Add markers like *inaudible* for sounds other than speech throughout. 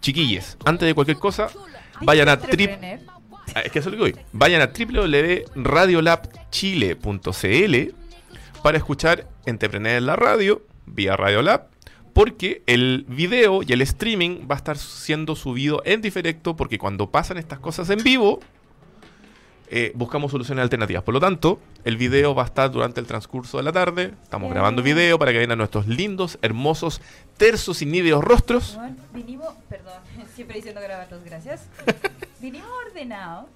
chiquilles, antes de cualquier cosa, vayan a trip. Ah, Es que eso es lo que voy. Vayan a www.radiolab.chile.cl para escuchar Entrepreneur en la radio, vía Radiolab, porque el video y el streaming va a estar siendo subido en diferido, porque cuando pasan estas cosas en vivo, eh, buscamos soluciones alternativas. Por lo tanto, el video va a estar durante el transcurso de la tarde. Estamos grabando video para que vean a nuestros lindos, hermosos, tersos y níveos rostros. Bueno, vinimos, perdón, *laughs* siempre diciendo grabatos, gracias. *laughs* vinimos ordenados.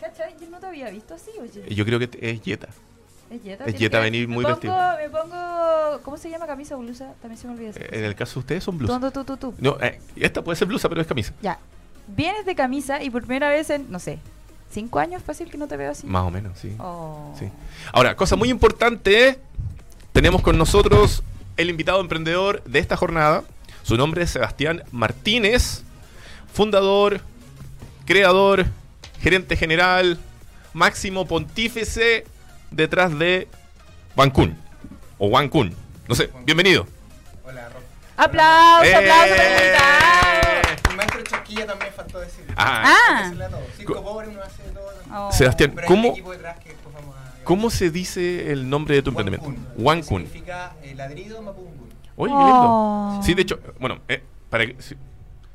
¿Cachai? Yo no te había visto así, oye. Yo creo que es Jetta. Es Jetta. es que- venir muy vestido. pongo, Me pongo, ¿cómo se llama camisa o blusa? También se me olvida. Eh. En el caso de ustedes son blusas. Tú, tú, tú, tú. No, eh, esta puede ser blusa, pero es camisa. Ya. Vienes de camisa y por primera vez en, no sé, cinco años fácil que no te veo así. Más o menos, sí. Oh. Sí. Ahora, cosa muy importante, tenemos con nosotros el invitado emprendedor de esta jornada. Su nombre es Sebastián Martínez, fundador, creador, gerente general, máximo pontífice detrás de Wancun o Wancun. No sé, bienvenido. Hola, Rob. Aplausos, ¡Eh! aplausos el maestro Chasquilla también faltó decir. Ah. Ah. Decirle a todos. Cinco pobres, uno hace todo. Oh. Sebastián, Pero hay un ¿cómo, equipo detrás que después vamos a- ¿cómo se dice el nombre de tu emprendimiento? Wancun. Wancun. Significa eh, ladrido mapungun. Oye, qué lindo. Oh. Sí, de hecho, bueno, eh, para que, si,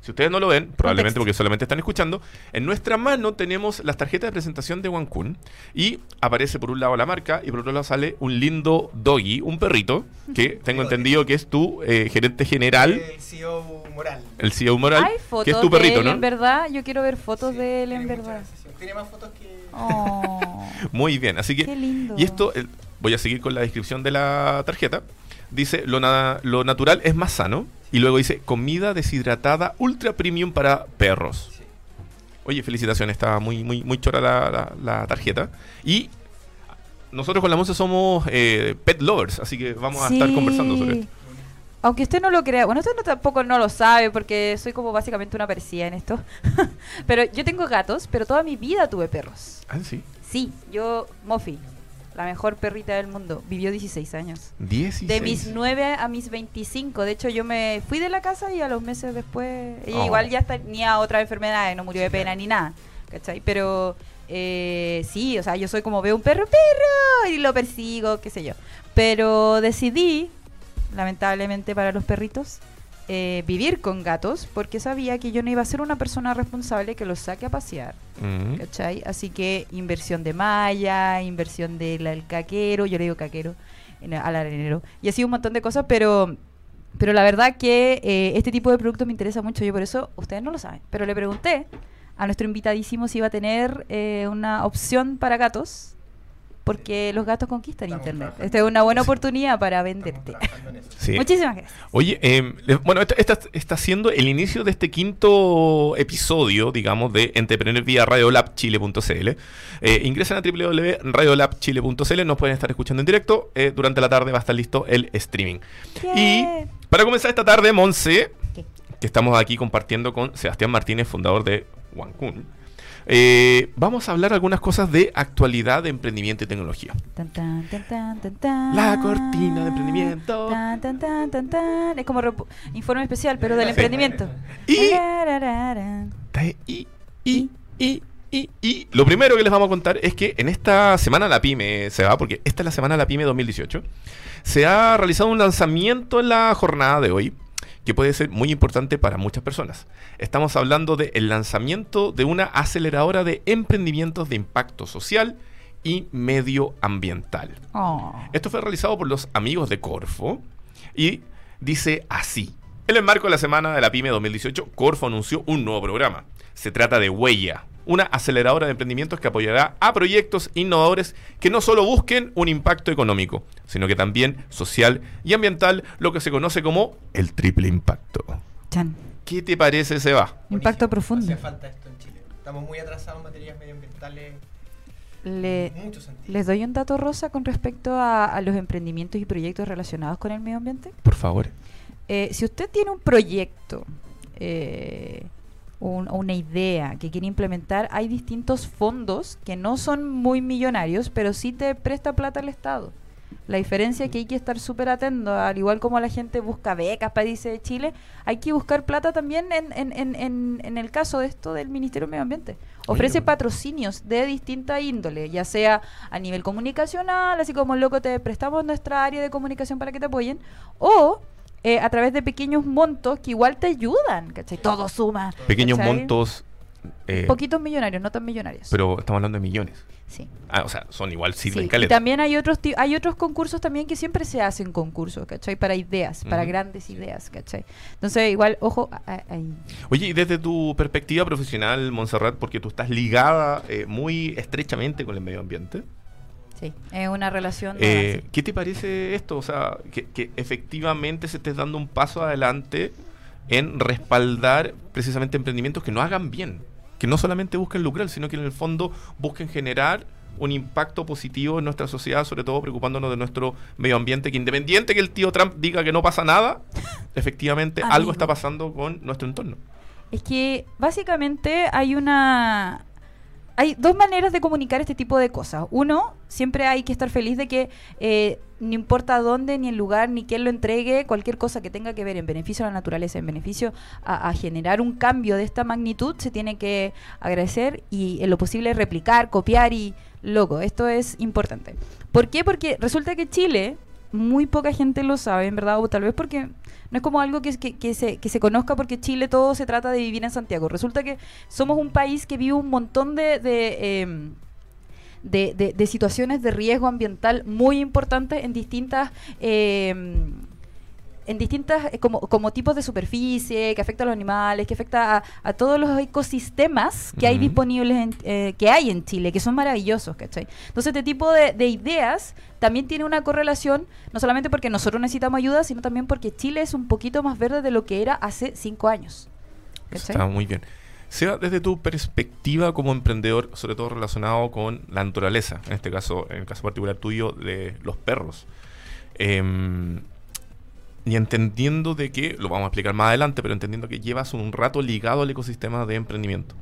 si ustedes no lo ven, probablemente Contexto. porque solamente están escuchando, en nuestra mano tenemos las tarjetas de presentación de Wancun y aparece por un lado la marca y por otro lado sale un lindo doggy, un perrito, que *laughs* tengo entendido que es tu eh, gerente general, El CEO moral. el CEO moral, Hay fotos que es tu de perrito, él ¿no? en verdad. Yo quiero ver fotos Sí, de él en verdad. Tiene más fotos que. Oh. *laughs* Muy bien, así que... Qué lindo. Y esto, el- voy a seguir con la descripción de la tarjeta. Dice, lo, na- lo natural es más sano. Y luego dice, comida deshidratada ultra premium para perros. Sí. Oye, felicitaciones, está muy, muy, muy chora la, la- la tarjeta. Y nosotros con la Monse somos eh, pet lovers, así que vamos a estar Sí. conversando sobre esto. Aunque usted no lo crea, bueno, usted no, tampoco no lo sabe porque soy como básicamente una parecida en esto. *laughs* pero yo tengo gatos, pero toda mi vida tuve perros. Ah, sí. Sí, yo, Mofi, la mejor perrita del mundo, vivió 16 años. 16. De mis 9 a mis 25. De hecho, yo me fui de la casa y a los meses después. Ella Oh. igual ya tenía otras enfermedades, no murió de pena ni nada. ¿Cachai? Pero eh, sí, o sea, yo soy como veo un perro, perro, y lo persigo, qué sé yo. Pero decidí, lamentablemente para los perritos, eh, vivir con gatos porque sabía que yo no iba a ser una persona responsable que los saque a pasear. Mm. ¿Cachai? Así que inversión de malla, inversión del del caquero, yo le digo caquero en- al arenero, y así un montón de cosas, pero pero la verdad que eh, este tipo de productos me interesa mucho, yo por eso, ustedes no lo saben, pero le pregunté a nuestro invitadísimo si iba a tener eh, una opción para gatos, porque los gatos conquistan Estamos internet. trabajando. Esta es una buena oportunidad para venderte. Sí. Muchísimas gracias. Oye, eh, le- bueno, esta, esta está siendo el inicio de este quinto episodio, digamos, de Entrepreneur vía radiolabchile.cl. Eh, ingresan a www.radiolabchile.cl, nos pueden estar escuchando en directo. eh, durante la tarde va a estar listo el streaming. Y Yeah. para comenzar esta tarde, Monse, ¿Qué? que estamos aquí compartiendo con Sebastián Martínez, fundador de Wancun, eh, vamos a hablar algunas cosas de actualidad de emprendimiento y tecnología. Tan, tan, tan. La cortina de emprendimiento. Es como informe especial, pero del Sí. emprendimiento. Y-. Y, y, y, y, y lo primero que les vamos a contar es que en esta semana la pyme se va, porque esta es la semana la pyme 2018, se ha realizado un lanzamiento en la jornada de hoy que puede ser muy importante para muchas personas. Estamos hablando del lanzamiento de una aceleradora de emprendimientos de impacto social y medioambiental. Oh. Esto fue realizado por los amigos de Corfo y dice así. En el marco de la semana de la PyME 2018, Corfo anunció un nuevo programa. Se trata de Huella, una aceleradora de emprendimientos que apoyará a proyectos innovadores que no solo busquen un impacto económico, sino que también social y ambiental, lo que se conoce como el triple impacto. Chan. ¿Qué te parece, Seba? Impacto Buenísimo. profundo. Hacía falta esto en Chile. Estamos muy atrasados en materias medioambientales. Le- les doy un dato rosa con respecto a, a los emprendimientos y proyectos relacionados con el medio ambiente. Por favor. Eh, si usted tiene un proyecto, eh, un- una idea que quiere implementar, hay distintos fondos que no son muy millonarios, pero sí te presta plata el Estado. La diferencia es que hay que estar súper atento, al igual como la gente busca becas para irse de Chile, hay que buscar plata también en, en, en, en, en el caso de esto del Ministerio del Medio Ambiente. Ofrece Oye. patrocinios de distinta índole, ya sea a nivel comunicacional, así como loco te prestamos nuestra área de comunicación para que te apoyen, o eh, a través de pequeños montos que igual te ayudan, ¿cachai? Todo suma. Pequeños ¿cachai? montos. eh, Poquitos millonarios, no tan millonarios. pero estamos hablando de millones. sí. Ah, o sea, son igual sirven Sí, y también hay otros hay otros concursos también que siempre se hacen concursos, ¿cachai? Para ideas, para Ujú. grandes ideas, ¿cachai? Entonces, igual, ojo, ahí. Oye, y desde tu perspectiva profesional, Montserrat, porque tú estás ligada eh, muy estrechamente con el medio ambiente, Sí, es una relación... eh. ¿qué te parece esto? O sea, que, que efectivamente se estés dando un paso adelante en respaldar precisamente emprendimientos que no hagan bien, que no solamente busquen lucrar, sino que en el fondo busquen generar un impacto positivo en nuestra sociedad, sobre todo preocupándonos de nuestro medio ambiente, que independiente que el tío Trump diga que no pasa nada, *laughs* efectivamente algo está pasando con nuestro entorno. Es que básicamente hay una... Hay dos maneras de comunicar este tipo de cosas. Uno, siempre hay que estar feliz de que eh, no importa dónde, ni el lugar, ni quién lo entregue, cualquier cosa que tenga que ver en beneficio a la naturaleza, en beneficio a, a generar un cambio de esta magnitud, se tiene que agradecer y en lo posible replicar, copiar y loco. Esto es importante. ¿Por qué? Porque resulta que Chile, muy poca gente lo sabe, en verdad, o tal vez porque no es como algo que, que, se, que se conozca porque Chile todo se trata de vivir en Santiago. Resulta que somos un país que vive un montón de... de, em, de, de- de situaciones de riesgo ambiental muy importantes en distintas em, en distintas eh, como, como tipos de superficie que afecta a los animales que afecta a, a todos los ecosistemas que hay disponibles en, eh, que hay en Chile que son maravillosos ¿cachai? entonces este tipo de, de ideas también tiene una correlación no solamente porque nosotros necesitamos ayuda sino también porque Chile es un poquito más verde de lo que era hace cinco años ¿cachai? está muy bien. Seba, desde tu perspectiva como emprendedor, sobre todo relacionado con la naturaleza, en este caso, en el caso particular tuyo, de los perros, em, y entendiendo de que, lo vamos a explicar más adelante, pero entendiendo que llevas un rato ligado al ecosistema de emprendimiento,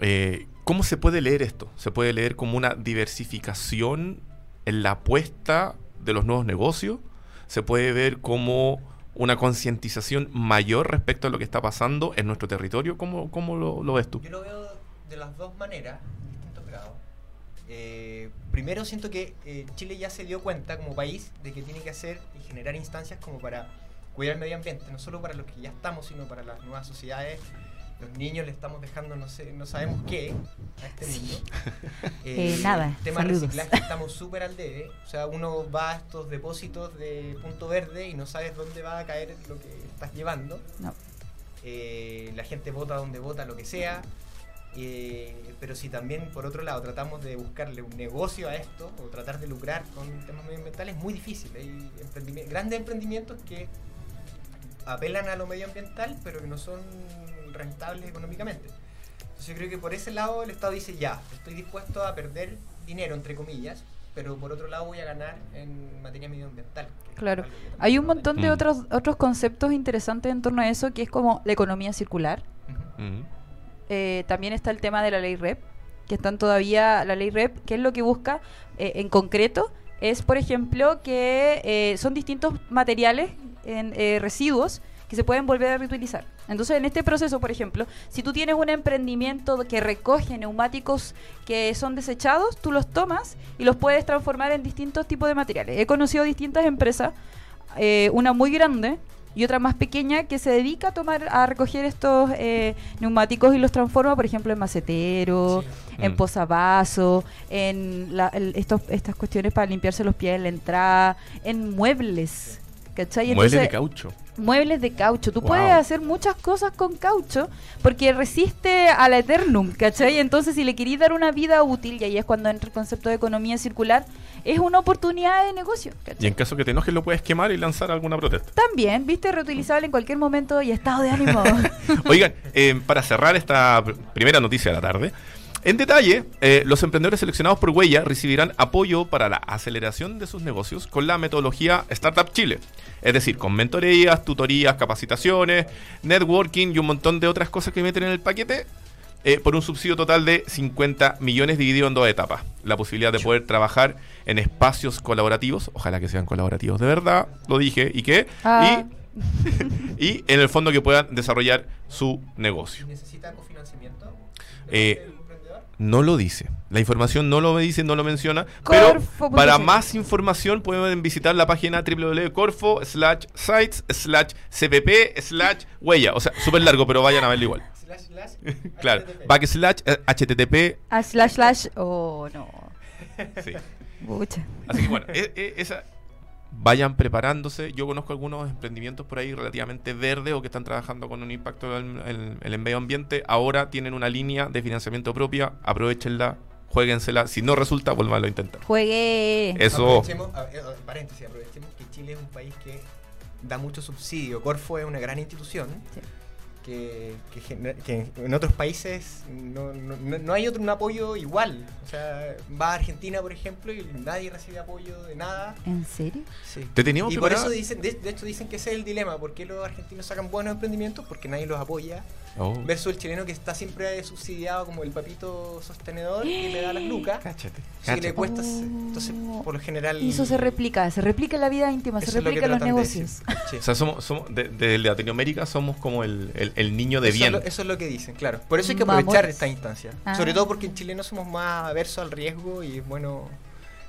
eh, ¿cómo se puede leer esto? ¿Se puede leer como una diversificación en la apuesta de los nuevos negocios? ¿Se puede ver como una concientización mayor respecto a lo que está pasando en nuestro territorio? ¿Cómo, cómo lo, lo ves tú? Yo lo veo de las dos maneras. Eh, primero siento que eh, Chile ya se dio cuenta como país de que tiene que hacer y generar instancias como para cuidar el medio ambiente, no solo para los que ya estamos, sino para las nuevas sociedades. Los niños le estamos dejando no sé, no sabemos qué a este mundo. *laughs* Eh, nada, el tema saludos. reciclaje estamos súper al debe. O sea, uno va a estos depósitos de punto verde y no sabes dónde va a caer lo que estás llevando. No. Eh, la gente vota donde vota, lo que sea. Eh, pero si también, por otro lado, tratamos de buscarle un negocio a esto o tratar de lucrar con temas medioambientales, es muy difícil. Hay emprendimi- grandes emprendimientos que apelan a lo medioambiental, pero que no son rentables económicamente. Entonces yo creo que por ese lado el Estado dice, ya, estoy dispuesto a perder dinero, entre comillas, pero por otro lado voy a ganar en materia medioambiental. Claro. Hay un montón de Mm. otros otros conceptos interesantes en torno a eso, que es como la economía circular. Ujú. Ujú. Eh, también está el tema de la ley REP, que están todavía, la ley REP, que es lo que busca eh, en concreto, es, por ejemplo, que eh, son distintos materiales, en, residuos, que se pueden volver a reutilizar. Entonces, en este proceso, por ejemplo, si tú tienes un emprendimiento que recoge neumáticos que son desechados, tú los tomas y los puedes transformar en distintos tipos de materiales. He conocido distintas empresas, una muy grande y otra más pequeña que se dedica a tomar a recoger estos eh, neumáticos y los transforma, por ejemplo, en macetero, Sí. en Mm. posavasos, en la- estos, estas cuestiones para limpiarse los pies en la entrada, en muebles. ¿Cachai? Muebles de Entonces, caucho. Muebles de caucho. Tú Wow. puedes hacer muchas cosas con caucho porque resiste a la eternum, ¿cachai? Entonces, si le querís dar una vida útil, y ahí es cuando entra el concepto de economía circular, es una oportunidad de negocio, ¿cachai? Y en caso que te enojes, lo puedes quemar y lanzar alguna protesta. También, viste, reutilizable en cualquier momento y estado de ánimo. *laughs* Oigan, eh, para cerrar esta pr- primera noticia de la tarde, en detalle, eh, los emprendedores seleccionados por Huella recibirán apoyo para la aceleración de sus negocios con la metodología Startup Chile. Es decir, con mentorías, tutorías, capacitaciones, networking y un montón de otras cosas que meten en el paquete. eh, por un subsidio total de 50 millones dividido en dos etapas. La posibilidad de poder trabajar en espacios colaborativos, ojalá que sean colaborativos de verdad, lo dije, y que, Ah. y, *laughs* y en el fondo que puedan desarrollar su negocio. ¿Necesita cofinanciamiento? Eh. No lo dice. La información no lo dice, no lo menciona. Corfo.cl. Pero para más información pueden visitar la página www.corfo slash sites slash cpp slash huella. O sea, súper largo, pero vayan a verlo igual. *laughs* *laughs* Claro. HTTP. Backslash eh, http. Ah, slash slash. Oh, no. Sí. Así que bueno, e- e- esa, vayan preparándose. Yo conozco algunos emprendimientos por ahí relativamente verdes o que están trabajando con un impacto en el, en el medio ambiente. Ahora tienen una línea de financiamiento propia. Aprovechenla, jueguensela. Si no resulta, vuelvan a intentar. Juegue. Eso. Aprovechemos, a- eh, paréntesis, aprovechemos que Chile es un país que da mucho subsidio. Corfo es una gran institución Sí. Que, que que en otros países no, no- no- hay otro un apoyo igual. O sea, va a Argentina, por ejemplo, y nadie recibe apoyo de nada. ¿En serio? Sí. Te teníamos Y por eso dicen, de, de hecho dicen que ese es el dilema, ¿por qué los argentinos sacan buenos emprendimientos? Porque nadie los apoya. Oh. Versus el chileno que está siempre subsidiado como el papito sostenedor que le da las lucas. Cáchate. Sí, le cuesta. Entonces, por lo general. Y eso se replica, se replica en la vida íntima, se lo replica en los de negocios. Sí. O sea, somos, somos de, de Latinoamérica somos como el, el- el niño de Eso bien. es, lo, eso es lo que dicen, claro. Por eso hay que aprovechar esta instancia. Ah. Sobre todo porque en Chile no somos más aversos al riesgo y es bueno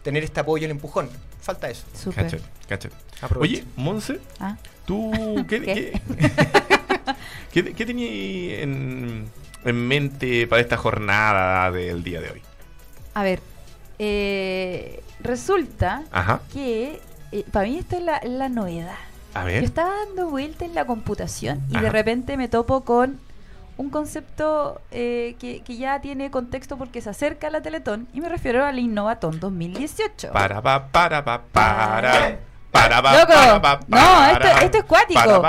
tener este apoyo, el empujón. Falta eso. Súper. Cáchate, cáchate. Aprovechen. Oye, Monse, Ah, ¿tú *laughs* qué, ¿Qué? qué, *laughs* *laughs* qué, qué tenías en, en mente para esta jornada del día de hoy? a ver, eh, resulta Ajá, que eh, para mí esta es la, la novedad. a Yo ver. estaba dando vuelta en la computación y de repente me topo con un concepto eh, que, que ya tiene contexto porque se acerca a la Teletón y me refiero al Innovatón 2018. Para, pa, para, pa, para. Para, ¡Loco! para, No, esto, esto es cuático.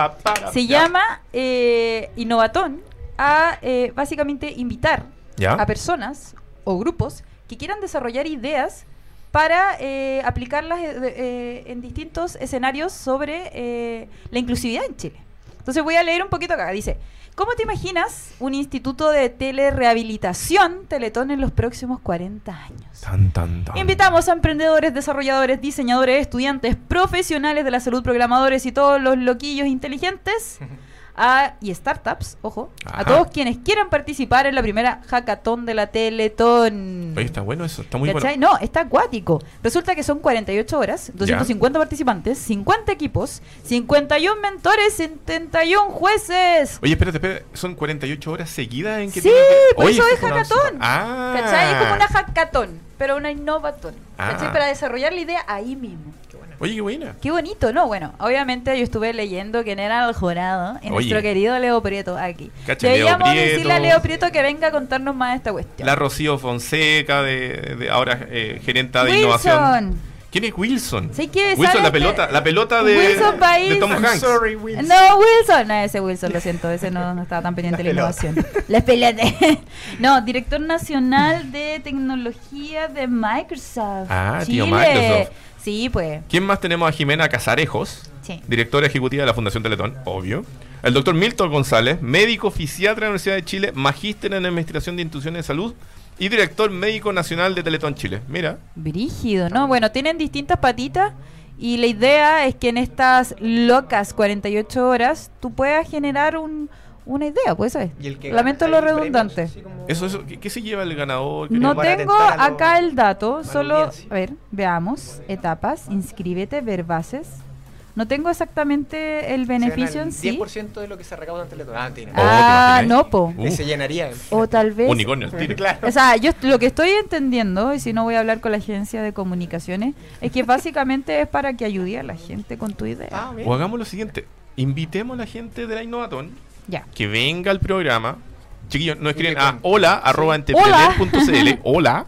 Se Ya. llama eh, Innovatón a eh, básicamente invitar ¿Ya? a personas o grupos que quieran desarrollar ideas para eh, aplicarlas eh, eh, en distintos escenarios sobre eh, la inclusividad en Chile. Entonces voy a leer un poquito acá. Dice, ¿cómo te imaginas un instituto de telerehabilitación Teletón en los próximos 40 años? Tan, tan, tan. Invitamos a emprendedores, desarrolladores, diseñadores, estudiantes, profesionales de la salud, programadores y todos los loquillos inteligentes *laughs* a- y startups, ojo, Ajá. a todos quienes quieran participar en la primera hackathon de la Teletón. Oye, está bueno eso, está muy ¿Cachai? bueno. No, está acuático. Resulta que son 48 horas, 250 participantes, 50 equipos, 51 mentores, 71 jueces. Oye, espérate, espérate, ¿son 48 horas seguidas en que Sí, por eso Oye, es hackathon. Ah. ¿Cachai? Es como una hackathon, pero una innovatón. ¿Cachai? Ah. Para desarrollar la idea ahí mismo. Oye, qué buena. Qué bonito, ¿no? Bueno, obviamente yo estuve leyendo quién era el jurado y Oye. nuestro querido Leo Prieto aquí. Cacha, Deberíamos Prieto. decirle a Leo Prieto que venga a contarnos más de esta cuestión. La Rocío Fonseca, de, de ahora eh, gerenta de innovación. Wilson. ¿Quién es Wilson? ¿Sí Wilson, la pelota, la pelota de, Wilson País. de Tom I'm Hanks. Sorry, Wilson. No, Wilson. No, ese Wilson, lo siento, ese no, no estaba tan pendiente de la La pelota. innovación. La pelota. *laughs* No, director nacional de tecnología de Microsoft. Ah, tío Chile. Microsoft. Sí, pues. ¿Quién más tenemos a Jimena Casarejos? Sí. Directora ejecutiva de la Fundación Teletón, obvio. El doctor Milton González, médico fisiatra de la Universidad de Chile, magíster en Administración de Instituciones de Salud y director médico nacional de Teletón Chile. Mira, Brígido, ¿no? Bueno, tienen distintas patitas y la idea es que en estas locas 48 horas tú puedas generar un, una idea, pues eso es. Y el que Lamento lo redundante. premios, así como- eso, eso ¿qué, qué se lleva el ganador? No tengo acá el dato, solo, audiencia. a ver, veamos, etapas, inscríbete, ver bases. No tengo exactamente el Se gana beneficio el en sí. 10% de lo que se recauda en Teletón. Ah, tiene. Oh, ¿te Ah, imaginas? no, po. Uh. Se llenaría. O tal vez... Unicornio. Claro. O sea, yo lo que estoy entendiendo, y si no voy a hablar con la agencia de comunicaciones, es que básicamente es para que ayude a la gente con tu idea. Ah. O hagamos lo siguiente, invitemos a la gente de la Innovatón Ya. que venga al programa. Chiquillos, nos escriben a hola arroba Hola. entrepreneur.cl, *laughs* hola,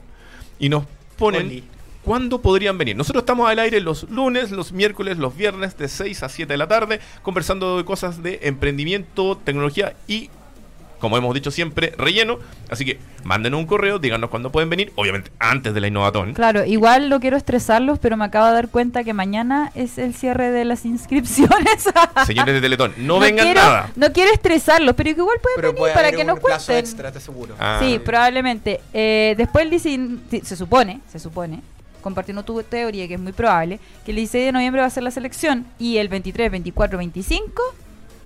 y nos ponen Oli. cuándo podrían venir. Nosotros estamos al aire los lunes, los miércoles, los viernes de 6 a 7 de la tarde, conversando de cosas de emprendimiento, tecnología y como hemos dicho siempre, relleno. Así que mándenos un correo, díganos cuándo pueden venir, obviamente antes de la Innovatón. Claro, igual no quiero estresarlos, pero me acabo de dar cuenta que mañana es el cierre de las *laughs* inscripciones. Señores de Teletón, *laughs* no, vengan quiero, nada. No quiero estresarlos, pero igual pueden Pero venir puede para que nos cuenten. extra, te aseguro. Ah. Sí, probablemente. Eh, después el 19 sí, se supone, se supone, compartiendo tu teoría, que es muy probable, que el 16 de noviembre va a ser la selección y el 23, 24, 25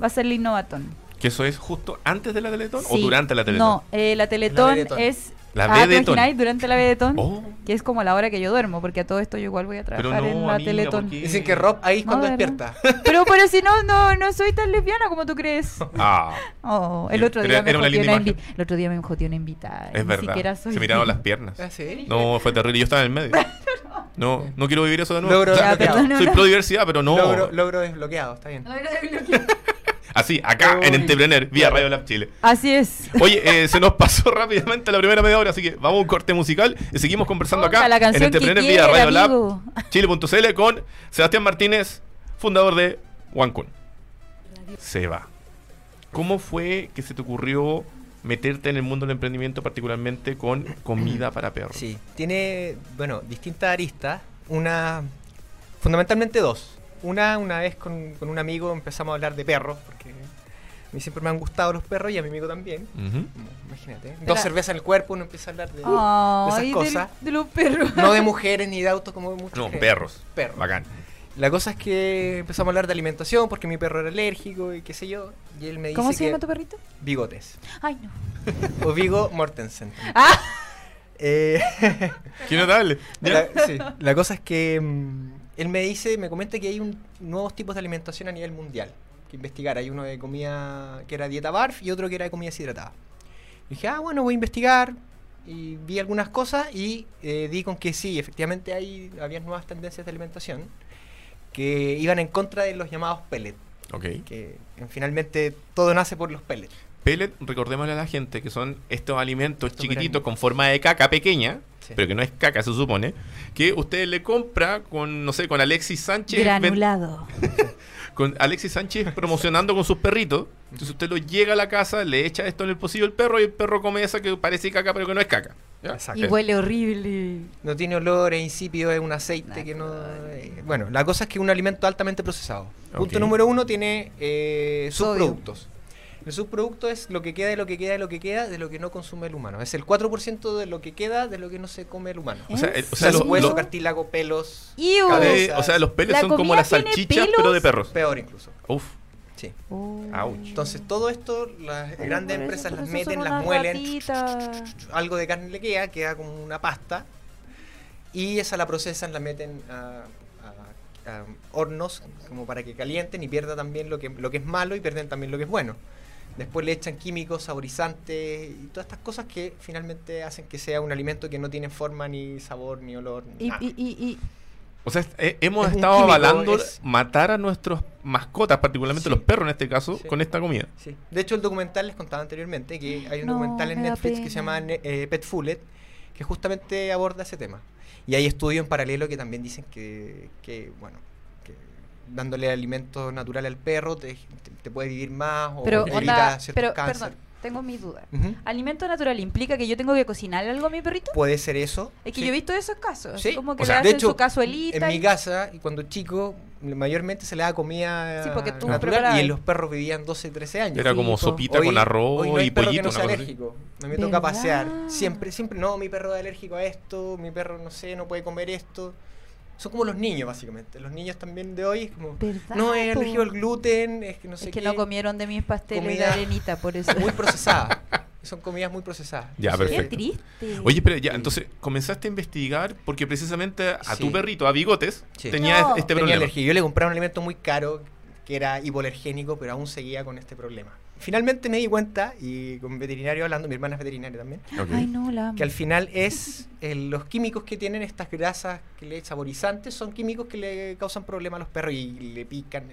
va a ser el Innovatón. ¿Que eso es justo antes de la Teletón o durante la Teletón? No, eh, la Teletón es... La ah, ¿te Vedetón. imagináis? Durante la Vedetón, Oh, que es como la hora que yo duermo, porque a todo esto yo igual voy a pero trabajar no, en la amiga, Teletón. Dicen que Rob ahí es No, cuando despierta. *laughs* Pero, pero si no, no, no soy tan lesbiana como tú crees. Ah, Oh, el otro día me era una una el otro día me joteó una invitada. es Ni verdad. siquiera soy Se miraron las piernas. ¿Ah, sí? No, fue terrible. Yo estaba en el medio. *laughs* No, no quiero vivir eso de nuevo. Logro Ya, desbloqueado. *laughs* perdón, soy pro diversidad, pero no. Logro, logro desbloqueado, está bien. Así, acá en. Entrepreneur, vía. Radio Lab Chile. Así es. Oye, eh, se nos pasó *laughs* rápidamente la primera media hora, así que vamos a un corte musical y seguimos conversando acá la en Entrepreneur vía Radio Lab. *laughs* Chile.cl con Sebastián Martínez, fundador de OneCoin. Se va. ¿Cómo fue que se te ocurrió meterte en el mundo del emprendimiento, particularmente con comida para *clears throat* perros? Sí, tiene, bueno, distintas aristas. Una, fundamentalmente dos. Una, una vez con, con un amigo empezamos a hablar de perros, porque a mí siempre me han gustado los perros y a mi amigo también. Imagínate, dos cervezas en el cuerpo, uno empieza a hablar de, de esas cosas. de los perros. No de mujeres ni de autos como muchos No, creen. perros. Perros. Bacán. La cosa es que empezamos a hablar de alimentación porque mi perro era alérgico y qué sé yo. Y él me dice ¿Cómo se que llama tu perrito? bigotes. Ay, no. *laughs* O Vigo Mortensen. Ah, Eh, *laughs* Qué notable. ¿Ya? la, sí, la cosa es que mm, él me dice, me comenta que hay un, nuevos tipos de alimentación a nivel mundial que investigar. Hay uno de comida que era dieta barf y otro que era de comida deshidratada. Y dije, ah, bueno, voy a investigar. Y vi algunas cosas y eh, di con que sí, efectivamente hay, había nuevas tendencias de alimentación que iban en contra de los llamados pellets. Ok. Que finalmente todo nace por los pellets. Pellet, recordémosle a la gente que son estos alimentos chiquititos con forma de caca pequeña, Sí. pero que no es caca, se supone, que usted le compra con, no sé, con Alexis Sánchez. granulado. *laughs* con Alexis Sánchez promocionando con sus perritos. Entonces usted lo llega a la casa, le echa esto en el pocillo al perro y el perro come esa que parece caca, pero que no es caca. Y huele horrible. No tiene olor, es insípido, es un aceite que no... eh, bueno, la cosa es que es un alimento altamente procesado. Punto número uno, tiene eh, subproductos. El subproducto es lo que queda de lo que queda de lo que queda de lo que no consume el humano. Es el 4% de lo que queda de lo que no se come el humano. O sea, ¿En el- o sea, los- huesos, cartílago, pelos, cabeza. Eh, o sea, los ¿La son como las salchichas, pelos? pero de perros. peor incluso. Uf. Sí. Oh. Ouch. Entonces todo esto las grandes eso- empresas las meten, las muelen, *laughs* algo de carne le queda, queda como una pasta y esa la procesan, la meten a, a- a hornos como para que calienten y pierda también lo que, lo que es malo y pierden también lo que es bueno. Después le echan químicos, saborizantes y todas estas cosas que finalmente hacen que sea un alimento que no tiene forma, ni sabor, ni olor. ni Y, nada. y, y, y- O sea, eh, hemos Es estado químico, avalando es- matar a nuestros mascotas, particularmente Sí. los perros en este caso, Sí. con esta comida. Sí. De hecho, el documental les contaba anteriormente que hay un No, documental en Netflix que se llama eh, Pet Fooled que justamente aborda ese tema. Y hay estudios en paralelo que también dicen que, que, bueno, dándole alimento natural al perro te, te- te puede vivir más o pero, evita onda, ciertos pero, perdón, tengo mi duda. Ujú. ¿Alimento natural implica que yo tengo que cocinar algo a mi perrito? Puede ser eso. Es que sí. yo he visto esos casos. Sí, como que o sea, le de hacen hecho, su cazuelita. En mi y- casa, y cuando chico, mayormente se le da comida Sí, porque tú natural y los perros vivían 12, 13 años. Era Sí, como po. sopita Hoy- con arroz hoy no hay y perro pollito. que no alérgico. A mí me toca pasear. Siempre, siempre, no, mi perro es alérgico a esto, mi perro, no sé, no puede comer esto. Son como los niños, básicamente. Los niños también de hoy es como, ¿Verdad, no, es po? alérgico al gluten, es que no sé es que qué. no comieron de mis pasteles Comida- de arenita, por eso. Muy procesadas. Son comidas muy procesadas. Ya, Entonces, Qué perfecto. triste. Oye, pero ya, entonces comenzaste a investigar porque precisamente a tu perrito, a Bigotes, Sí. tenía No. este tenía problema. alergia. Yo le compraba un alimento muy caro que era hipoalergénico, pero aún seguía con este problema. Finalmente me di cuenta, y con veterinario hablando, mi hermana es veterinaria también. Ay, no, la que al final es eh, los químicos que tienen estas grasas que le saborizantes son químicos que le causan problemas a los perros y le pican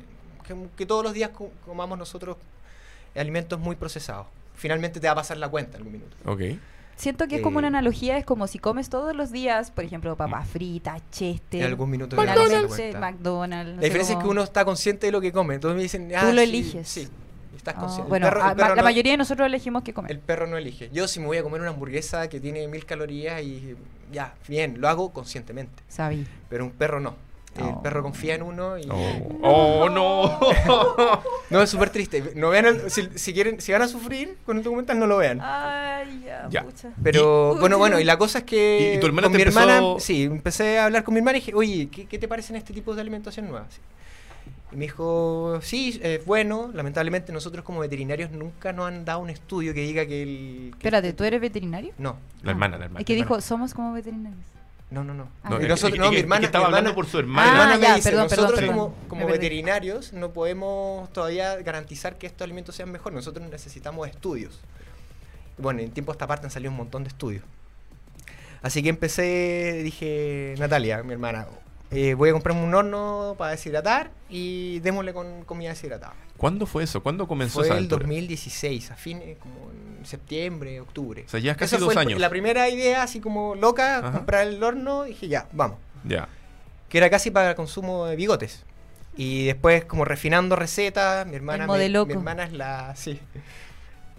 que, que todos los días co- comamos nosotros alimentos muy procesados finalmente te va a pasar la cuenta en algún minuto Ok. Siento que es como Eh, una analogía, es como si comes todos los días, por ejemplo, papas fritas, chester, en algún minuto algún- cuenta. McDonald's. no la diferencia es que uno está consciente de lo que come entonces me dicen ah, Tú lo sí, eliges. sí. Estás Oh, consciente. El bueno, perro- el a- perro la no- mayoría de nosotros elegimos qué comer. El perro no elige. Yo si me voy a comer una hamburguesa que tiene mil calorías y ya, bien, lo hago conscientemente. Sabí. Pero un perro no. El Oh. perro confía en uno y... Oh, *laughs* oh, no. *laughs* No, es súper triste. No vean el- si, si quieren, si van a sufrir con el documental, no lo vean. Ay, ya, Ya. pucha. Pero Y- bueno, bueno, y la cosa es que ¿Y- y tu hermana con te mi empezó- hermana, sí, empecé a hablar con mi hermana y dije, oye, ¿qué, qué te parecen este tipo de alimentación nueva? Sí. Y me dijo, sí, es bueno, lamentablemente nosotros como veterinarios nunca nos han dado un estudio que diga que el... que Espérate, ¿tú eres veterinario? No, La hermana, la hermana. Es que dijo, hermana. somos como veterinarios. no, no, no. Ah, No, Y nosotros- mi hermana- estaba mi hablando hermana- por su Mi hermana. hermana Ah, me ya, dice, perdón, perdón, nosotros perdón. como, como veterinarios no podemos todavía garantizar que estos alimentos sean mejores. Nosotros necesitamos estudios. Y Bueno, en tiempo a esta parte han salido un montón de estudios. Así que empecé, dije, Natalia, mi hermana, eh, voy a comprarme un horno para deshidratar y démosle con comida deshidratada. ¿Cuándo fue eso? ¿Cuándo comenzó Fue esa el aventura? 2016, a fines, como en septiembre, octubre. O sea, ya es casi Esa dos fue el- años. la primera idea, así como loca, Ajá. comprar el horno, dije, ya, vamos Ya. que era casi para el consumo de bigotes. Y después como refinando recetas, mi hermana, me- mi hermana es la, sí,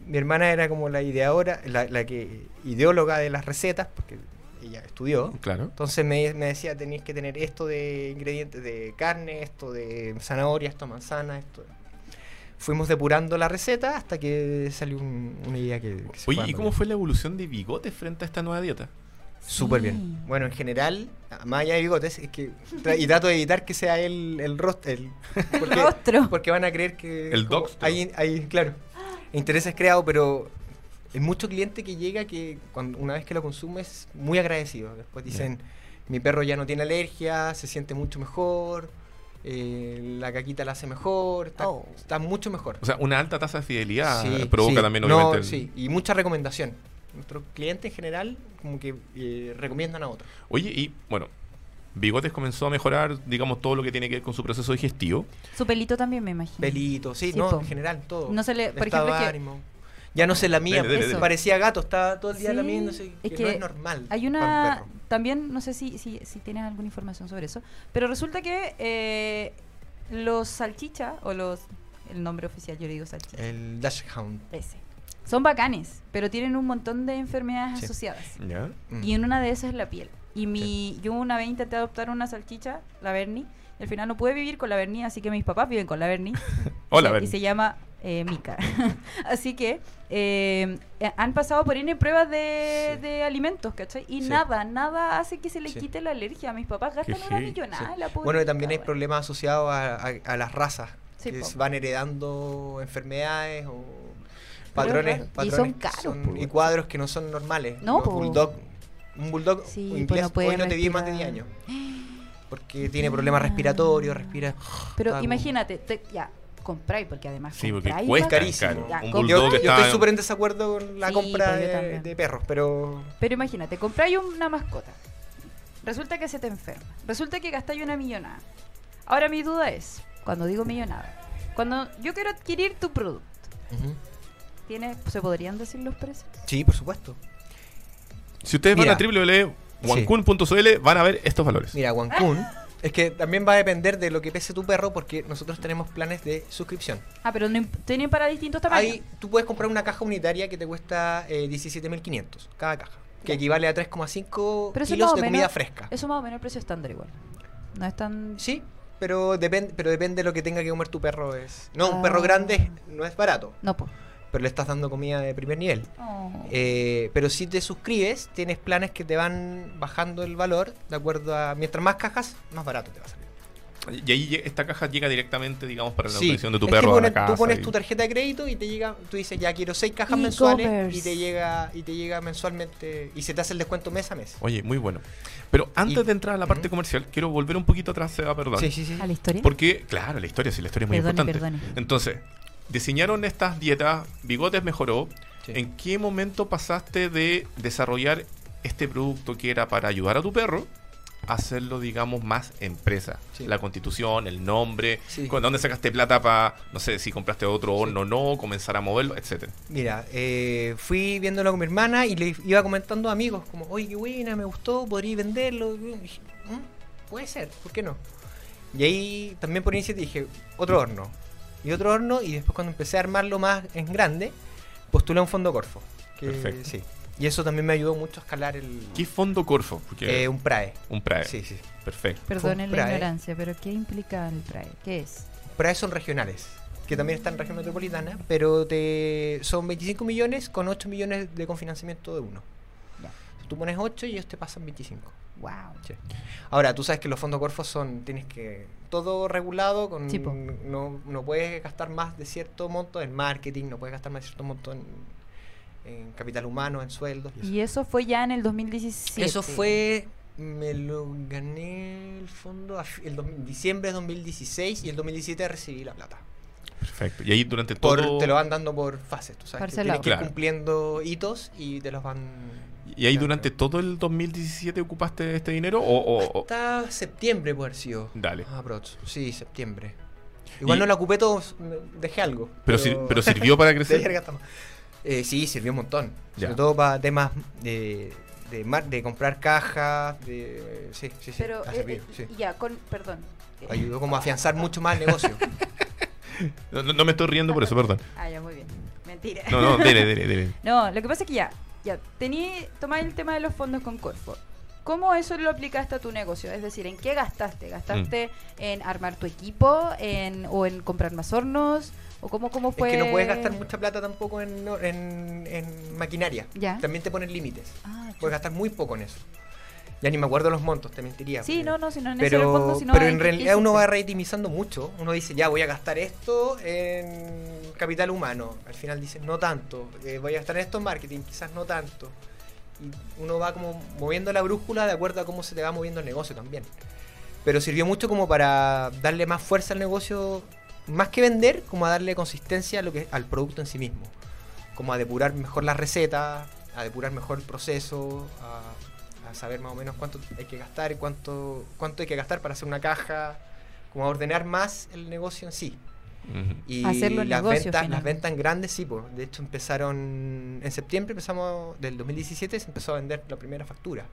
mi hermana era como la ideadora, la, la que ideóloga de las recetas, porque ella estudió. Claro. Entonces me, me decía, tenéis que tener esto de ingredientes de carne, esto de zanahoria, esto de manzana, esto. Fuimos depurando la receta hasta que salió un- una idea que, que se fue Oye, ¿y cómo bien. fue la evolución de bigotes frente a esta nueva dieta? Súper Sí. bien. Bueno, en general, más allá de bigotes, es que tra- y trato de evitar que sea el, el rostro. El, *laughs* porque, Rostro. porque van a creer que. El como doctro. Hay, hay, claro, intereses creados, pero hay mucho cliente que llega que cuando, una vez que lo consume es muy agradecido. Después dicen: Mi perro ya no tiene alergia, se siente mucho mejor, eh, la caquita la hace mejor, está, Oh. está mucho mejor. O sea, una alta tasa de fidelidad Sí, provoca sí. también, No, obviamente. el- sí, y mucha recomendación. Nuestros clientes en general, como que eh, recomiendan a otros. Oye, y bueno, Bigotes comenzó a mejorar, digamos, todo lo que tiene que ver con su proceso digestivo. Su pelito también, me imagino. Pelito, sí, Sí, no, po. en general, todo. No se le- por Estado ejemplo, es que- ánimo. Ya no se la mía, Dele, dele, dele. parecía gato, estaba todo el día Sí, lamiéndose, es que, que no es normal. Hay una, perro. también, no sé si, si, si tienes alguna información sobre eso, pero resulta que eh, los salchicha, o los, el nombre oficial yo le digo salchicha, El Dash Hound. ese, son bacanes, pero tienen un montón de enfermedades Sí. asociadas. ¿Ya? Mm. Y en una de esas es la piel. Y mi, yo una vez intenté adoptar una salchicha, la Bernie, y al final no pude vivir con la Bernie, así que mis papás viven con la Bernie. *laughs* Hola, Bernie. Y se llama eh, Mika. *laughs* así que eh, han pasado por N pruebas de, Sí. de alimentos, ¿cachai? Y Sí. nada, nada hace que se le Sí. quite la alergia. Mis papás gastan una millonada. La pobre Bueno, y también hay problemas asociados a, a- a las razas, que van heredando enfermedades o patrones. Y patrones son que caros, son- po. y cuadros que no son normales. No, bulldog, un bulldog Sí, pues inglés no hoy no te vi más de 10 respirar. años. *gasps* Porque tiene problemas respiratorios, respira. Pero imagínate, te- ya, compráis, porque además Sí, porque cuesta carísimo. Ya, Un Yo, bulldog yo está estoy súper en desacuerdo con la Sí, compra pues de, perros, pero Pero imagínate, compráis una mascota. Resulta que se te enferma. Resulta que gastáis una millonada. Ahora mi duda es, cuando digo millonada, cuando yo quiero adquirir tu producto, ¿tiene, ¿se podrían decir los precios? sí, por supuesto. Si ustedes Mira. van a www.wancun.cl van a ver estos valores. Mira, Wancun *laughs* es que también va a depender de lo que pese tu perro porque nosotros tenemos planes de suscripción. Ah, pero no tienen para distintos tamaños. Ahí tú puedes comprar una caja unitaria que te cuesta eh, 17.500 cada caja, que equivale a 3,5 Pero eso kilos de menos- comida fresca. Eso más o menos el precio estándar igual. No es tan... Sí, pero depende, pero depende de lo que tenga que comer tu perro. Es no, un perro Ah. grande no es barato, No, pues. Pero le estás dando comida de primer nivel. Oh. Eh, pero si te suscribes, tienes planes que te van bajando el valor de acuerdo a. Mientras más cajas, más barato te va a salir. Y ahí esta caja llega directamente, digamos, para la Sí, nutrición de tu es que perro a la casa. tú pones y- tu tarjeta de crédito y te llega, tú dices ya quiero seis cajas mensuales y te llega y te llega mensualmente y se te hace el descuento mes a mes. Oye, muy bueno. Pero antes Y- de entrar a la parte comercial, quiero volver un poquito atrás, Seba, perdón. Sí, sí, sí. ¿A la historia? Porque, claro, la historia, sí, la historia es muy Perdone, importante. perdone. Entonces, diseñaron estas dietas, Bigotes mejoró. Sí. ¿En qué momento pasaste de desarrollar este producto que era para ayudar a tu perro a hacerlo, digamos, más empresa? Sí. La constitución, el nombre, Sí. con dónde sacaste plata para, no sé, si compraste otro horno o no, comenzar a moverlo, etcétera. Mira, eh, fui viéndolo con mi hermana y le iba comentando a amigos como, oye, qué buena, me gustó, podría venderlo. "Mm, puede ser, ¿por qué no? Y ahí también por iniciativa dije, otro horno. Y otro horno, y después cuando empecé a armarlo más en grande, postulé un fondo Corfo. que- Perfecto. Sí. Y eso también me ayudó mucho a escalar el... ¿Qué fondo Corfo? Porque eh, un PRAE. un PRAE. Sí, sí. Perfecto. Perdonen la ignorancia, pero ¿qué implica el PRAE? ¿Qué es? PRAE son regionales, que también están en región metropolitana, pero te son 25 millones con 8 millones de confinanciamiento de uno. Ya. Tú pones 8 y ellos te pasan 25. Wow. Sí. Ahora, tú sabes que los fondos Corfo son, tienes que, todo regulado, con, no, no puedes gastar más de cierto monto en marketing, no puedes gastar más de cierto monto en, en capital humano, en sueldos. Y eso. Y eso fue ya en el 2017. Eso fue, me lo gané el fondo a el dos- diciembre de 2016 y el 2017 recibí la plata. Perfecto. Y ahí durante Por- todo. te lo van dando por fases, tú sabes. que tienes que ir Claro. cumpliendo hitos y te los van... Y ahí Claro. durante todo el 2017 ocupaste este dinero o, o- o- Hasta septiembre puede haber sido. Dale. Aprox. Sí, septiembre. Igual Y- no la ocupé todo, dejé algo. Pero, sir- pero sirvió para *laughs* crecer. Eh, sí, sirvió un montón. Ya. Sobre todo para temas de, de, mar- de comprar cajas, de... Sí, sí, sí. Pero, ha eh, servido, eh, sí. ya, con, perdón. Ayudó como a afianzar mucho más el negocio. *laughs* No, no- no me estoy riendo por eso, perdón. Ah, ya, muy bien. Mentira. No, no, dele, dele, dele. *laughs* No, lo que pasa es que ya, ya, tení, tomáis el tema de los fondos con Corfo. ¿Cómo eso lo aplicaste a tu negocio? Es decir, ¿en qué gastaste? ¿Gastaste Mm. en armar tu equipo en, o en comprar más hornos? ¿O cómo, cómo fue? Es que no puedes gastar mucha plata tampoco en, en, en maquinaria. Ya. También te ponen límites. Ah, Puedes gastar muy poco en eso. Ya ni me acuerdo los montos, te mentiría. Sí, porque- no, no, si no el Pero, fondo, sino pero en en realidad uno va reitimizando mucho. Uno dice, ya voy a gastar esto en capital humano. Al final dice, no tanto. Eh, voy a gastar esto en marketing, quizás no tanto. Y uno va como moviendo la brújula de acuerdo a cómo se te va moviendo el negocio también. Pero sirvió mucho como para darle más fuerza al negocio, más que vender, como a darle consistencia a lo que, al producto en sí mismo. Como a depurar mejor las recetas, a depurar mejor el proceso, a, a saber más o menos cuánto hay que gastar y cuánto, cuánto hay que gastar para hacer una caja, como a ordenar más el negocio en sí. Y Hacerlo en las negocio, ventas, las ventas en grandes sí, pues. De hecho empezaron en septiembre empezamos del 2017 se empezó a vender la primera factura.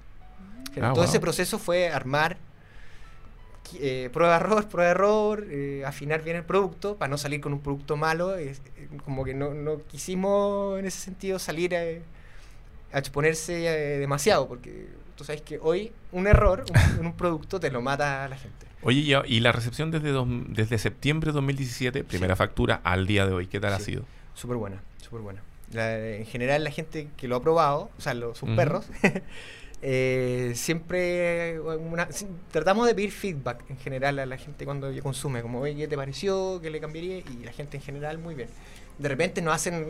Ah, Todo wow. ese proceso fue armar eh, prueba error, prueba error, eh, afinar bien el producto para no salir con un producto malo. es- eh, como que no, no quisimos en ese sentido salir a exponerse eh, demasiado porque tú sabes que hoy un error un, un producto te lo mata a la gente. Oye, y, y la recepción desde, dos- desde septiembre de 2017, primera factura al día de hoy, ¿qué tal ha sido? Súper buena, súper buena. La- en general la gente que lo ha probado, o sea, los, sus perros, *laughs* eh, siempre una- tratamos de pedir feedback en general a la gente cuando consume, como, oye, ¿qué te pareció? ¿Qué le cambiaría? Y la gente en general muy bien. De repente nos hacen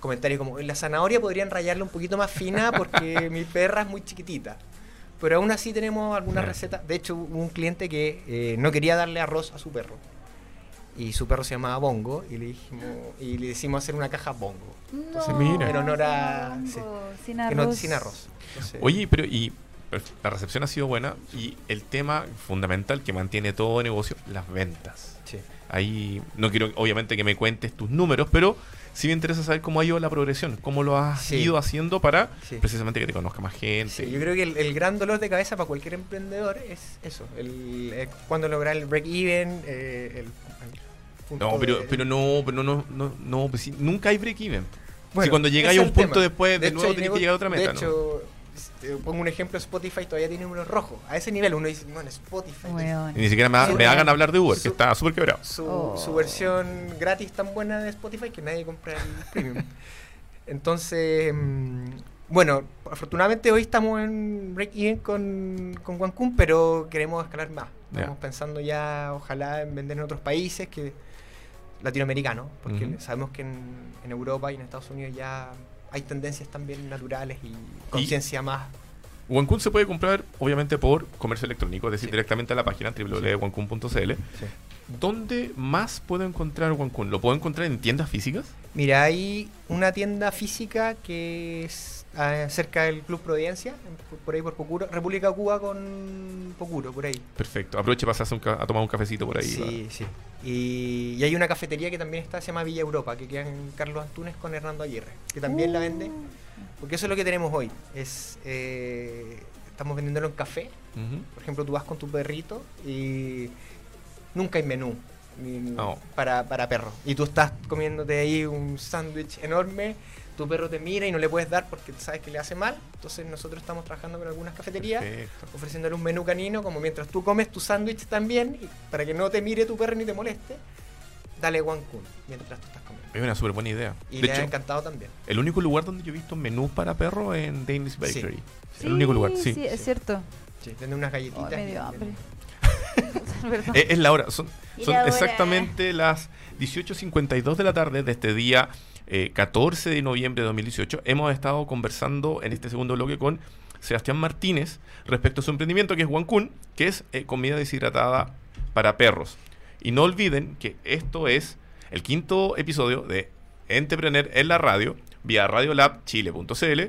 comentarios como, la zanahoria podrían rayarla un poquito más fina *laughs* porque mi perra es muy chiquitita. Pero aún así tenemos algunas recetas. De hecho, hubo un cliente que eh, no quería darle arroz a su perro. Y su perro se llamaba Bongo. Y le dijimos, y le decimos hacer una caja Bongo. Entonces, No, mira. En honor a- Bongo, sí. sin Que arroz. no, sin arroz. Entonces, Oye, pero y pero la recepción ha sido buena y el tema fundamental que mantiene todo negocio, las ventas. sí. Ahí no quiero obviamente que me cuentes tus números, pero sí me interesa saber cómo ha ido la progresión, cómo lo has Sí. ido haciendo para Sí. precisamente que te conozca más gente. Sí, yo creo que el, el gran dolor de cabeza para cualquier emprendedor es eso. El, eh, cuando lograr el break-even, eh, el, el punto No, pero, de- pero no, pero no, no, no, pues nunca hay break-even. Bueno, si cuando llegáis a un punto tema. después, de, hecho, nuevo tenés que llegar a otra meta, De hecho, este, pongo un ejemplo, Spotify todavía tiene números rojos. A ese nivel uno dice, bueno, Spotify. Y ni siquiera me, hagan hablar de Uber, que está súper quebrado. Su, Oh. su versión gratis tan buena de Spotify que nadie compra el *laughs* premium. Entonces, mm, bueno, afortunadamente hoy estamos en break-even con, con Cancún, pero queremos escalar más. Estamos pensando ya, ojalá, en vender en otros países que latinoamericanos, porque sabemos que en, en Europa y en Estados Unidos ya hay tendencias también naturales y conciencia más. Wancun se puede comprar, obviamente, por comercio electrónico, es decir, Sí. directamente a la página www.wancun.cl. ¿Dónde más puedo encontrar Wancun? ¿Lo puedo encontrar en tiendas físicas? Mira, hay una tienda física que es cerca del Club Providencia, en- por- ahí por Pocuro, República de Cuba con Pocuro, por ahí. Perfecto. Aproveche para pasarse un ca- a tomar un cafecito por ahí. Sí, sí. Y, y hay una cafetería que también está, se llama Villa Europa, que queda en Carlos Antunes con Hernando Aguirre, que también la vende. Porque eso es lo que tenemos hoy. Es eh, estamos vendiéndolo en café. Por ejemplo, tú vas con tu perrito y nunca hay menú. ni- ni- No. para, para perro. Y tú estás comiéndote ahí un sándwich enorme, tu perro te mira y no le puedes dar porque sabes que le hace mal. Entonces nosotros estamos trabajando con algunas cafeterías Perfecto. ofreciéndole un menú canino, como mientras tú comes tu sándwich también, y para que no te mire tu perro ni te moleste, dale One Kun mientras tú estás comiendo. Es una súper buena idea. Y le ha encantado también. el único lugar donde yo he visto menús para perros es en Danish Sí. Bakery. El único lugar, sí. Sí, es Sí. cierto. Sí, tiene unas Oh, galletitas. me y- dio hambre. *laughs* Es, es la hora. Son, son la hora. exactamente las 18.52 de la tarde de este día eh, 14 de noviembre de 2018. Hemos estado conversando en este segundo bloque con Sebastián Martínez respecto a su emprendimiento que es Wancun, que es eh, comida deshidratada para perros. Y no olviden que esto es el quinto episodio de Entrepreneur en la radio vía radiolabchile.cl.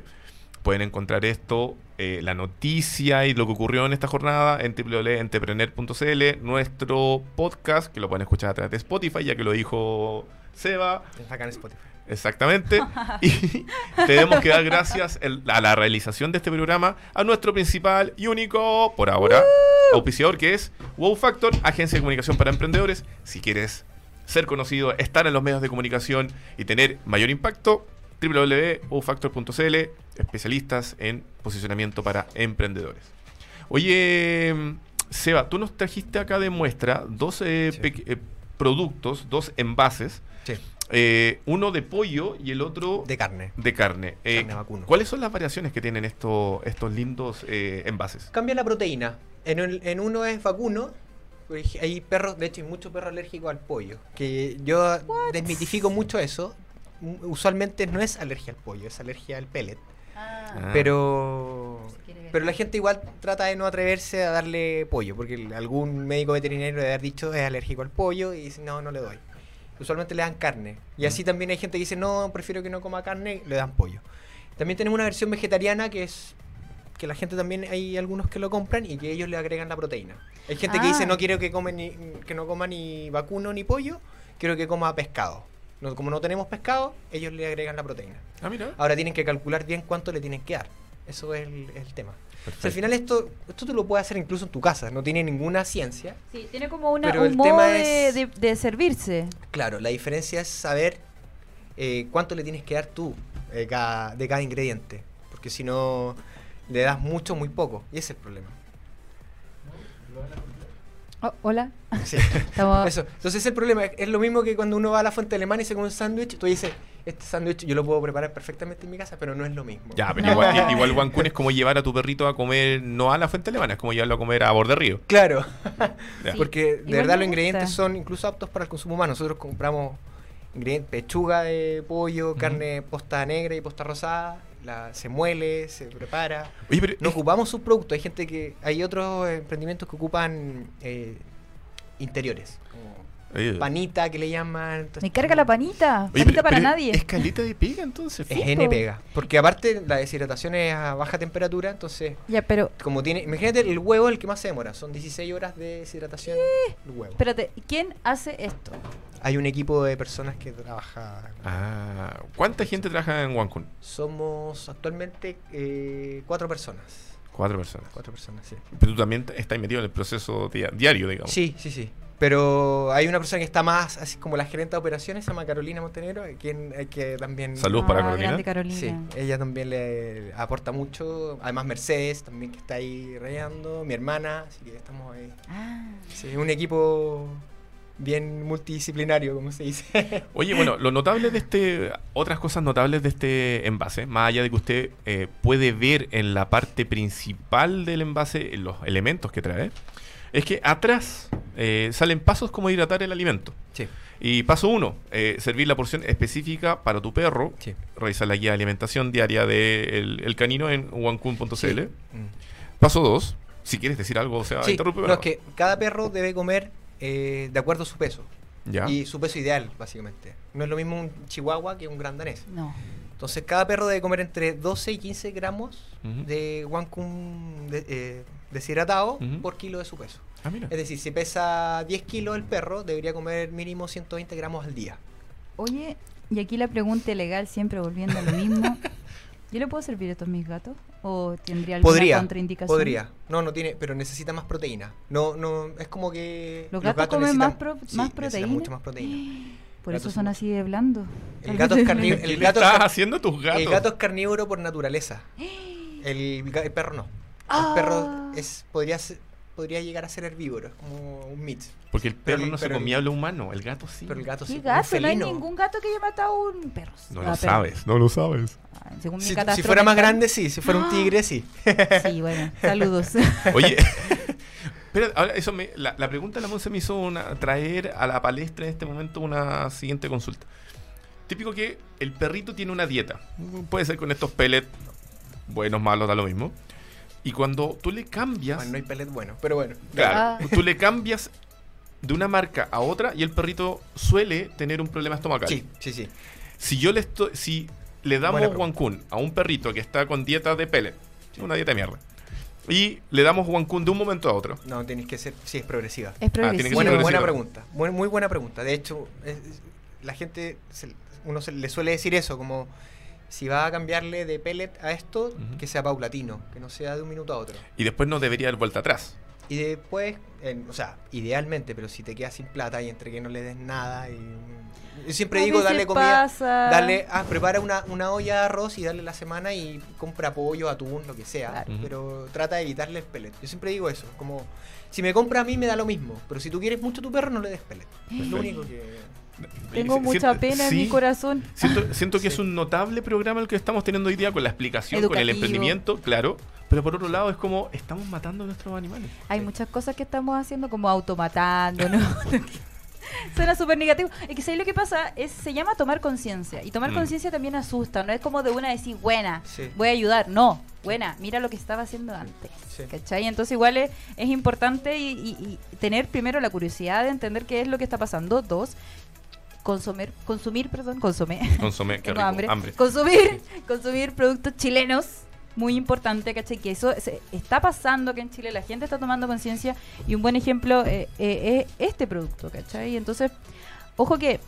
Pueden encontrar esto, eh, la noticia y lo que ocurrió en esta jornada en www.entrepreneur.cl. Nuestro podcast, que lo pueden escuchar a través de Spotify, ya que lo dijo Seba. Acá en Spotify. Exactamente. *laughs* y tenemos que dar gracias el- a la realización de este programa a nuestro principal y único, por ahora, auspiciador, que es Wow Factor, agencia de comunicación para emprendedores. Si quieres ser conocido, estar en los medios de comunicación y tener mayor impacto, www.wowfactor.cl, especialistas en posicionamiento para emprendedores. Oye, Seba, tú nos trajiste acá de muestra dos eh, Sí. eh, productos, dos envases. Eh, uno de pollo y el otro de carne. de carne. Eh, Carne vacuno. ¿Cuáles son las variaciones que tienen estos, estos lindos eh, envases? Cambia la proteína. En, el- en uno es vacuno. ej- Hay perros, de hecho, hay muchos perros alérgicos al pollo. Que yo desmitifico mucho eso. M- Usualmente no es alergia al pollo, es alergia al pellet. Ah. Pero quiere ver. pero la gente igual trata de no atreverse a darle pollo, porque algún médico veterinario debe haber dicho es alérgico al pollo y dice no, no le doy. Usualmente le dan carne. Y así también hay gente que dice no, prefiero que no coma carne, le dan pollo. También tenemos una versión vegetariana que es que la gente también hay algunos que lo compran y que ellos le agregan la proteína. Hay gente que Ah. dice no quiero que come ni, que no coma ni vacuno ni pollo, quiero que coma pescado. No, como no tenemos pescado, ellos le agregan la proteína. Ah, mira. Ahora tienen que calcular bien cuánto le tienen que dar. Eso es el, el tema. O Perfecto. sea, al final esto, esto tú lo puedes hacer incluso en tu casa, no tiene ninguna ciencia. Sí, tiene como una, Pero un el modo tema de, es- de- de servirse. Claro, la diferencia es saber eh, cuánto le tienes que dar tú eh, cada- de cada ingrediente. Porque si no, le das mucho, muy poco. Y ese es el problema. Oh, hola. Sí. *laughs* Estamos... Eso. Entonces el problema es, es lo mismo que cuando uno va a la fuente alemana y se come un sándwich, tú dices, este sándwich yo lo puedo preparar perfectamente en mi casa, pero no es lo mismo. Ya, pero igual, *laughs* igual es como llevar a tu perrito a comer, no a la fuente alemana, es como llevarlo a comer a borde río. Claro. *laughs* Sí. Porque de Igual verdad los ingredientes son incluso aptos para el consumo humano. Nosotros compramos ingredientes, pechuga de pollo, carne posta negra y posta rosada, la, se muele, se prepara. Oye, pero No es- ocupamos sus productos. Hay gente que, hay otros emprendimientos que ocupan eh, interiores, como Oye, panita que le llaman. Me esto. carga la panita. oye, panita pero- para pero nadie. Es calita de pega entonces. Es N pega. Porque aparte la deshidratación es a baja temperatura, entonces Ya, pero como tiene, imagínate el huevo es el que más se demora, son 16 horas de deshidratación el huevo. espérate, ¿quién hace esto? Hay un equipo de personas que trabaja. Ah, ¿cuánta gente trabaja en Wancun? Somos actualmente eh, cuatro personas. Cuatro personas. Cuatro personas, sí. Pero tú también estás metido en el proceso dia- diario, digamos. Sí, sí, sí. Pero hay una persona que está más, así como la gerente de operaciones, se llama Carolina Montenegro, eh, quien eh, que también... Saludos para Ah, Carolina. Sí, ella también le aporta mucho. Además Mercedes también que está ahí rayando, mi hermana, así que estamos ahí. Ah, Sí, un equipo bien multidisciplinario, como se dice. *laughs* Oye, bueno, lo notable de este, otras cosas notables de este envase, más allá de que usted eh, puede ver en la parte principal del envase los elementos que trae, es que atrás eh, salen pasos como hidratar el alimento. Sí. Y paso uno, eh, servir la porción específica para tu perro. Sí. Revisar la guía de alimentación diaria del el canino en wancun.cl. Sí. Mm. Paso dos, si quieres decir algo, o sea, Sí, interrumpe. no, es que cada perro debe comer eh, de acuerdo a su peso. Ya. Y su peso ideal, básicamente. No es lo mismo un chihuahua que un gran danés. no. Entonces, cada perro debe comer entre 12 y 15 gramos de guancum de- eh, deshidratado por kilo de su peso. Ah, mira. Es decir, si pesa 10 kilos el perro, debería comer mínimo 120 gramos al día. Oye, y aquí la pregunta legal, siempre volviendo a lo mismo. *laughs* ¿Yo le puedo servir esto a mis gatos? ¿O tendría alguna Podría, contraindicación? podría. No, no tiene, pero necesita más proteína. No, no, es como que ¿Los gatos comen más pro- sí, más necesitan proteína? mucho más proteína. *gasps* Por Gatos eso son- así de blando. El gato es carnívoro. ¿Qué El le *laughs* gato, es estás haciendo tus gatos? el gato es carnívoro por naturaleza. *gasps* El, perro no. Ah. El perro es podría ser- podría llegar a ser herbívoro, es como un mix. Porque el perro Pero- no se pero comía a lo humano, el gato sí. Pero el gato sí. ¿Qué un gato? No hay ningún gato que haya matado a un perro. No Ah, lo sabes, no lo sabes. Ah, Según mi Si, fuera más grande, sí. Si fuera un tigre, sí. Sí, bueno, *laughs* saludos. Oye, *laughs* *laughs* pero ahora eso me, la, la pregunta de la Monse me hizo una, traer a la palestra en este momento una siguiente consulta. Típico que el perrito tiene una dieta. Puede ser con estos pellets, buenos, malos, da lo mismo. Y cuando tú le cambias, Bueno, no hay pellet bueno, pero bueno. claro, Ah. *laughs* tú le cambias de una marca a otra y el perrito suele tener un problema estomacal. Sí, sí, sí. Si yo le estoy, si le damos guancún a un perrito que está con dieta de pellet, una dieta de mierda, y le damos guancún de un momento a otro, No, tienes que ser. Sí, es progresiva. Es tiene que ser progresivo. Buena, progresiva. buena pregunta. Muy, muy buena pregunta. De hecho, es- es- la gente, se- uno se, le suele decir eso, como si va a cambiarle de pellet a esto, Ujú. que sea paulatino, que no sea de un minuto a otro. y después no debería dar vuelta atrás. Y después, en- o sea, idealmente, pero si te quedas sin plata y entre que no le des nada y... Yo siempre digo darle comida, pasa. darle, ah, prepara una, una olla de arroz y darle la semana y compra pollo, atún, lo que sea, Claro. Pero trata de evitarle el pellet. Yo siempre digo eso, como si me compra a mí me da lo mismo, pero si tú quieres mucho a tu perro no le des pellet. Es lo único que... Tengo Si- mucha siento- pena en sí, mi corazón. Siento, siento que *laughs* Sí. es un notable programa el que estamos teniendo hoy día con la explicación, con el Educativo. emprendimiento, claro. Pero por otro lado es como estamos matando a nuestros animales. Hay Sí. muchas cosas que estamos haciendo como automatando, ¿no? *laughs* Suena súper negativo. Es que ¿sabes lo que pasa? Es, se llama tomar conciencia. Y tomar Mm. conciencia también asusta. No es como de una decir, buena, Sí. voy a ayudar. No, buena, mira lo que estaba haciendo antes. Sí. ¿Cachai? Entonces igual es, es importante y, y- y tener primero la curiosidad de entender qué es lo que está pasando. Dos, consumir, consumir, perdón, consumir. Consomé, *laughs* qué rico, hambre. hambre. Consumir, consumir productos chilenos. Muy importante, ¿cachai? Que eso se- está pasando que en Chile la gente está tomando conciencia y un buen ejemplo eh, eh, es este producto, ¿cachai? Entonces, ojo que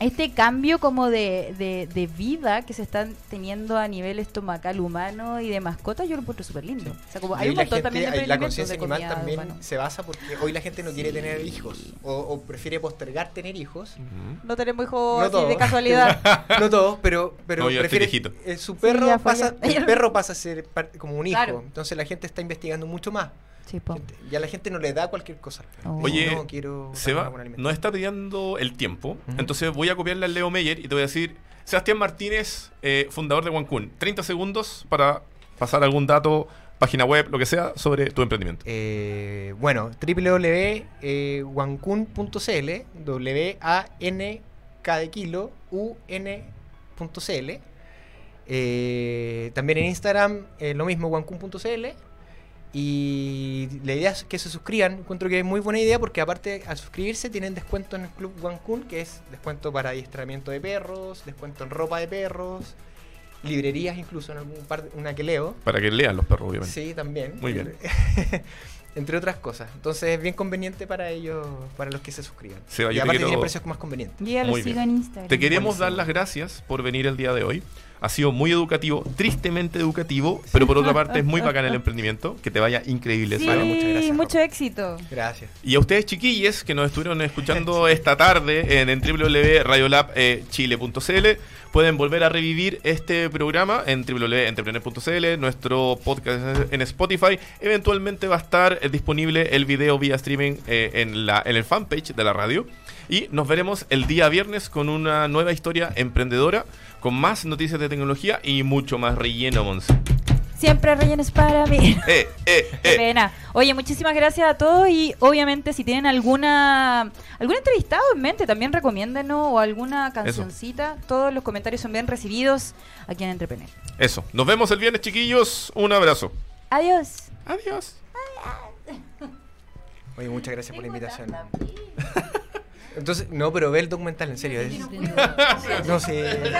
este cambio como de, de, de vida que se están teniendo a nivel estomacal humano y de mascotas, yo lo encuentro súper lindo. O sea, como hay un la montón gente- también de la experimentos conciencia animal también humana. se basa porque hoy la gente no quiere Sí. tener hijos o, o prefiere postergar tener hijos. Ujú. No tenemos hijos No así de todos. casualidad. *laughs* No todos, pero, pero No, prefiere- eh, su Sí, perro fue pasa, el perro pasa a ser como un hijo. Claro. Entonces la gente está investigando mucho más. Sí. Gente- Ya la gente no le da cualquier cosa. Oh. Oye, no quiero Se darme va, una buena alimentación. nos está pidiendo el tiempo, entonces voy a copiarle al Leo Meyer y te voy a decir, Sebastián Martínez, eh, fundador de Wancún, 30 segundos para pasar algún dato, página web, lo que sea, sobre tu emprendimiento. Eh, bueno, www.wancun.cl, W-A-N-K de kilo, U-N.cl. Eh, también en Instagram eh, lo mismo, wancun.cl. Y la idea es que se suscriban. Encuentro que es muy buena idea porque aparte al suscribirse tienen descuento en el Club Wancun, que es descuento para adiestramiento de perros, descuento en ropa de perros, librerías incluso en algún par, una que leo. Para que lean los perros, obviamente. Sí, también. Muy bien. *laughs* Entre otras cosas. Entonces es bien conveniente para ellos, para los que se suscriban. Seba, y aparte quiero- tiene precios más convenientes. Yo ya sigo en Instagram. Te Buenísimo. dar las gracias por venir el día de hoy. Ha sido muy educativo, tristemente educativo, pero por otra parte es muy bacán el *laughs* emprendimiento. Que te vaya increíble, Sí. Vale, muchas gracias, mucho éxito. Gracias. Y a ustedes, chiquilles, que nos estuvieron escuchando *laughs* esta tarde en, en www.radiolabchile.cl, pueden volver a revivir este programa en www.entrepreneur.cl, nuestro podcast en Spotify. Eventualmente va a estar disponible el video vía streaming eh, en, la, en el fanpage de la radio. Y nos veremos el día viernes con una nueva historia emprendedora, con más noticias de tecnología y mucho más relleno, Monse. Siempre rellenes para mí. Eh, eh, *laughs* Qué eh. pena. Oye, muchísimas gracias a todos y obviamente si tienen alguna algún entrevistado en mente, también recomiéndenos o alguna cancioncita. Todos los comentarios son bien recibidos aquí en Entrepreneur. Eso. Nos vemos el viernes, chiquillos. Un abrazo. Adiós. Adiós. Oye, muchas gracias por la invitación. *laughs* Entonces, no, pero ve el documental, en serio. es- *laughs* no sé.